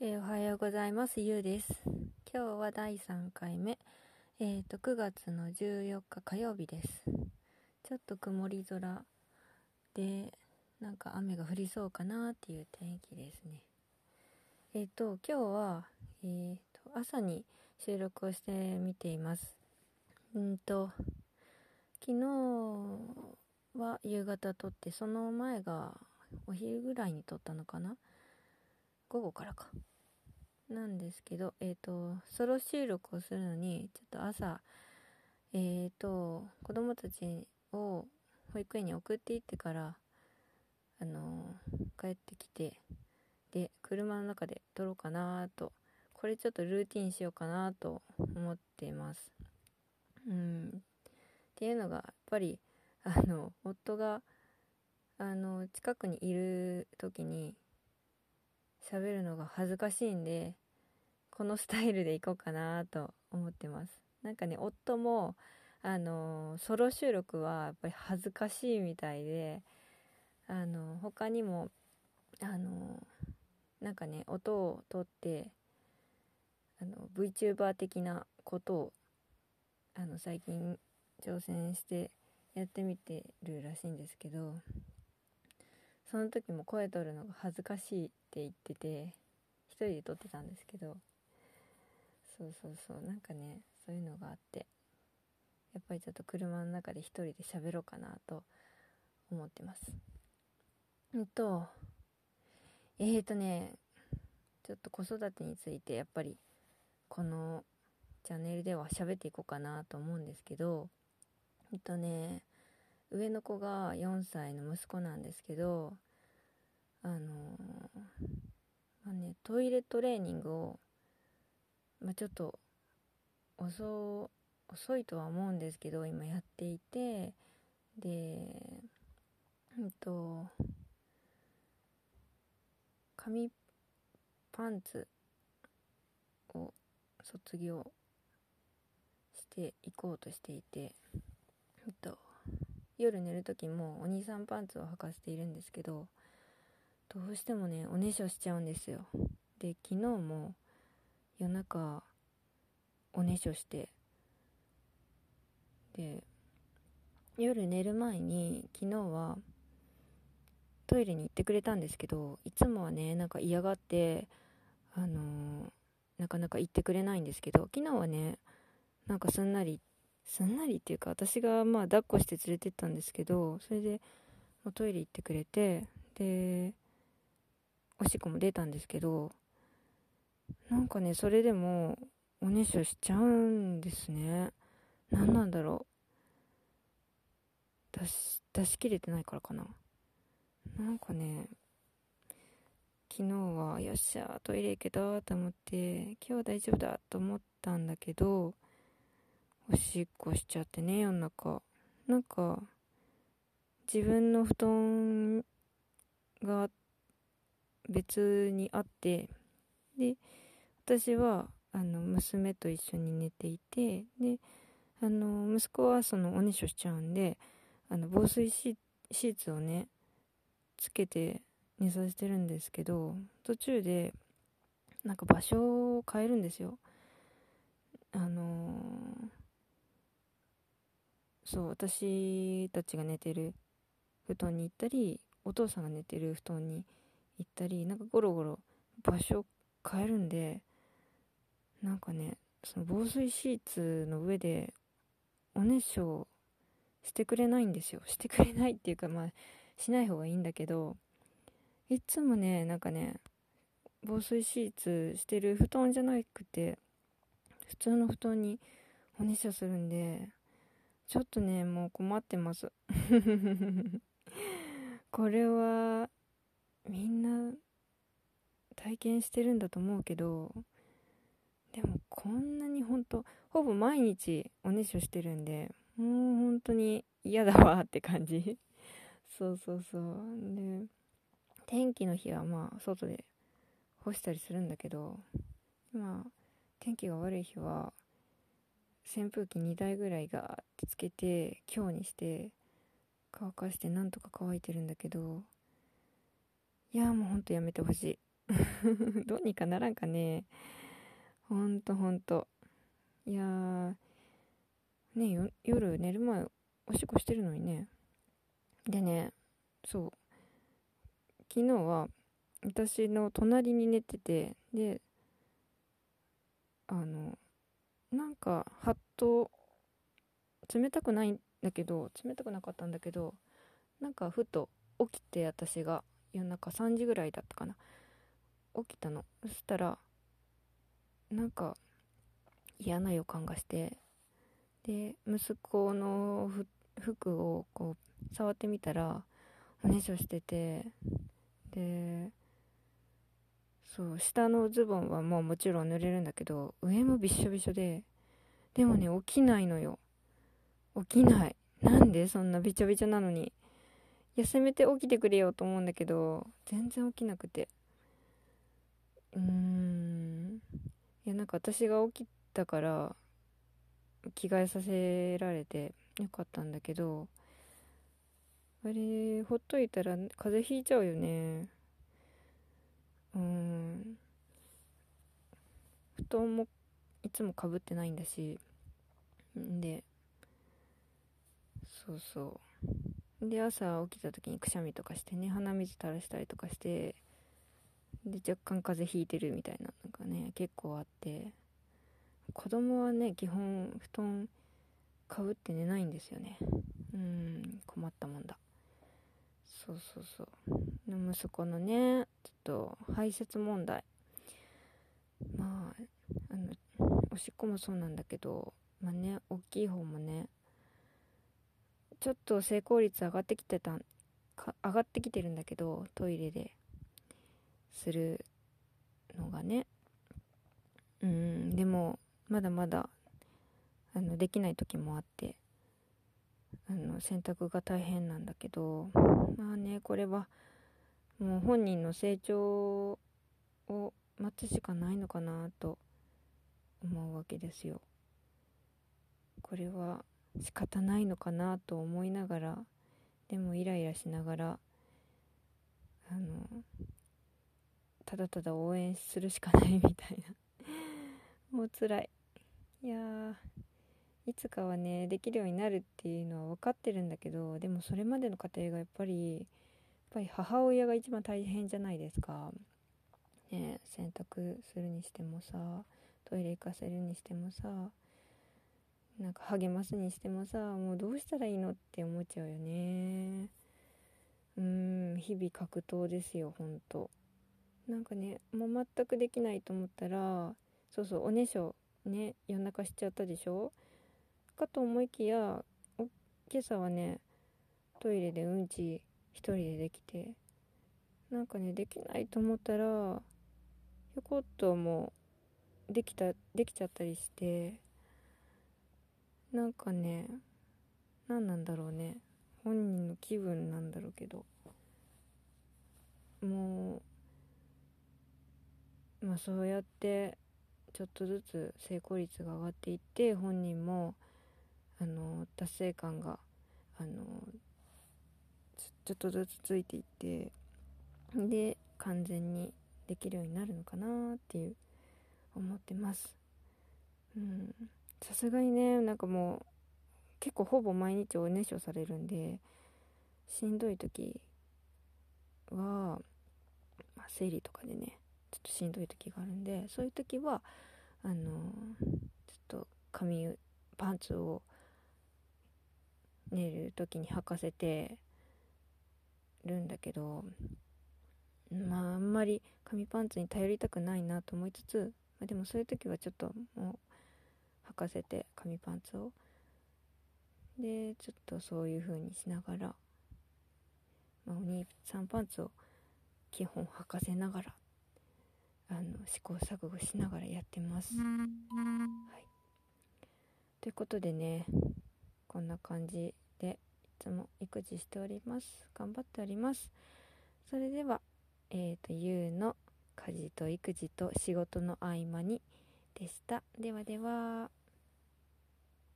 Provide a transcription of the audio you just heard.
えーおはようございます。ゆうです。今日は第3回目。えっ、と、9月の14日火曜日です。ちょっと曇り空で、なんか雨が降りそうかなっていう天気ですね。えっ、と、今日は、えっ、と、朝に収録をしてみています。うんと、昨日は夕方撮って、その前がお昼ぐらいに撮ったのかな午後からか。なんですけど、えっ、と、ソロ収録をするのに、ちょっと朝、えっ、と、子供たちを保育園に送っていってから、あの帰ってきて、で、車の中で撮ろうかなと、これちょっとルーティンしようかなと思っています。うん。っていうのが、やっぱり、あの、夫が、あの、近くにいる時に、喋るのが恥ずかしいんで、このスタイルでいこうかなと思ってます。なんかね、夫も、あの、ソロ収録はやっぱり恥ずかしいみたいで、あの、他にも、あの、なんかね、音を取って、あの、VTuber 的なことを、あの、最近挑戦してやってみてるらしいんですけど、その時も声取るのが恥ずかしいって言ってて一人で撮ってたんですけどそうそうそうなんかねそういうのがあってやっぱりちょっと車の中で一人で喋ろうかなと思ってます。うんとえーとねちょっと子育てについてやっぱりこのチャンネルでは喋っていこうかなと思うんですけどえっとね上の子が4歳の息子なんですけどあのまあねトイレトレーニングを、まあ、ちょっと遅遅いとは思うんですけど今やっていてでうんと紙パンツを卒業していこうとしていてえっと。夜寝る時もお兄さんパンツを履かせているんですけどどうしてもねおねしょしちゃうんですよ。で昨日も夜中おねしょしてで夜寝る前に昨日はトイレに行ってくれたんですけどいつもはねなんか嫌がってあのーなかなか行ってくれないんですけど昨日はねなんかすんなり行っすんなりっていうか私がまあ抱っこして連れてったんですけどそれでもうトイレ行ってくれてでおしっこも出たんですけどなんかねそれでもおねしょしちゃうんですね。何なんだろう。出し出し切れてないからかな。なんかね昨日はよっしゃトイレ行けたと思って今日は大丈夫だと思ったんだけどおしっこしちゃってね、夜中。なんか、自分の布団が別にあって、で、私は、あの、娘と一緒に寝ていて、で、あの、息子はその、おねしょしちゃうんで、あの、防水シーツをね、つけて寝させてるんですけど、途中で、なんか場所を変えるんですよ。あのそう、私たちが寝てる布団に行ったり、お父さんが寝てる布団に行ったり、なんかゴロゴロ場所変えるんで、なんかね、その防水シーツの上でおねしょしてくれないんですよ。してくれないっていうか、まあ、しない方がいいんだけど、いつもね、なんかね、防水シーツしてる布団じゃなくて、普通の布団におねしょするんで、ちょっとね、もう困ってます。これは、みんな、体験してるんだと思うけど、でもこんなにほんと、ほぼ毎日おねしょしてるんで、もう本当に嫌だわって感じ。そうそうそう。で、天気の日はまあ、外で干したりするんだけど、まあ、天気が悪い日は、扇風機2台ぐらいガーってつけて強にして乾かしてなんとか乾いてるんだけどいやもうほんとやめてほしい。どうにかならんかね。ほんとほんと。いやーね夜寝る前おしっこしてるのにね。でねそう。昨日は私の隣に寝ててであのなんかハッと冷たくないんだけど冷たくなかったんだけどなんかふと起きて私が夜中3時ぐらいだったかな。起きたの。そしたらなんか嫌な予感がしてで息子の服をこう触ってみたらおねしょしててでそう下のズボンはもうもちろん濡れるんだけど上もびっしょびしょででもね起きないのよ。起きない。なんで？そんなびちょびちょなのに。いやせめて起きてくれよと思うんだけど全然起きなくて。うーん。いやなんか私が起きたから着替えさせられてよかったんだけどあれほっといたら風邪ひいちゃうよね。うん。布団もいつもかぶってないんだしんでそうそう。で朝起きた時にくしゃみとかしてね鼻水垂らしたりとかしてで若干風邪ひいてるみたいなのがね結構あって子供はね基本布団かぶって寝ないんですよね。うん困ったもんだ。そうそうそう。で息子のねちょっと排泄問題。まああのおしっこもそうなんだけどまあね大きい方もねちょっと成功率上がってきてたか上がってきてるんだけどトイレでするのがね。うんでもまだまだあのできない時もあって。あの洗濯が大変なんだけどまあねこれはもう本人の成長を待つしかないのかなと思うわけですよ。これは仕方ないのかなと思いながらでもイライラしながらあのただただ応援するしかないみたいな。もう辛い。いやいつかはねできるようになるっていうのは分かってるんだけどでもそれまでの過程がやっぱりやっぱり母親が一番大変じゃないですか。ね洗濯するにしてもさトイレ行かせるにしてもさなんか励ますにしてもさもうどうしたらいいのって思っちゃうよね。うん日々格闘ですよほんと。なんかねもう全くできないと思ったらそうそうおねしょね夜中しちゃったでしょ？かと思いきや今朝はねトイレでうんち一人でできてなんかねできないと思ったらひょこっともうできたできちゃったりしてなんかね何なんだろうね本人の気分なんだろうけどもうまあそうやってちょっとずつ成功率が上がっていって本人もあの達成感があのちょっとずつついていってで完全にできるようになるのかなっていう思ってます。うん。さすがにねなんかもう結構ほぼ毎日おねしょされるんでしんどい時は、まあ、生理とかでねちょっとしんどい時があるんでそういう時はあのちょっと髪パンツを寝る時に履かせてるんだけどまああんまり紙パンツに頼りたくないなと思いつつ、まあ、でもそういう時はちょっともう履かせて紙パンツを。でちょっとそういう風にしながら、まあ、お兄さんパンツを基本履かせながらあの試行錯誤しながらやってます。はい、ということでねこんな感じでいつも育児しております。頑張っております。それではえーと、ゆうの家事と育児と仕事の合間にでした。ではでは。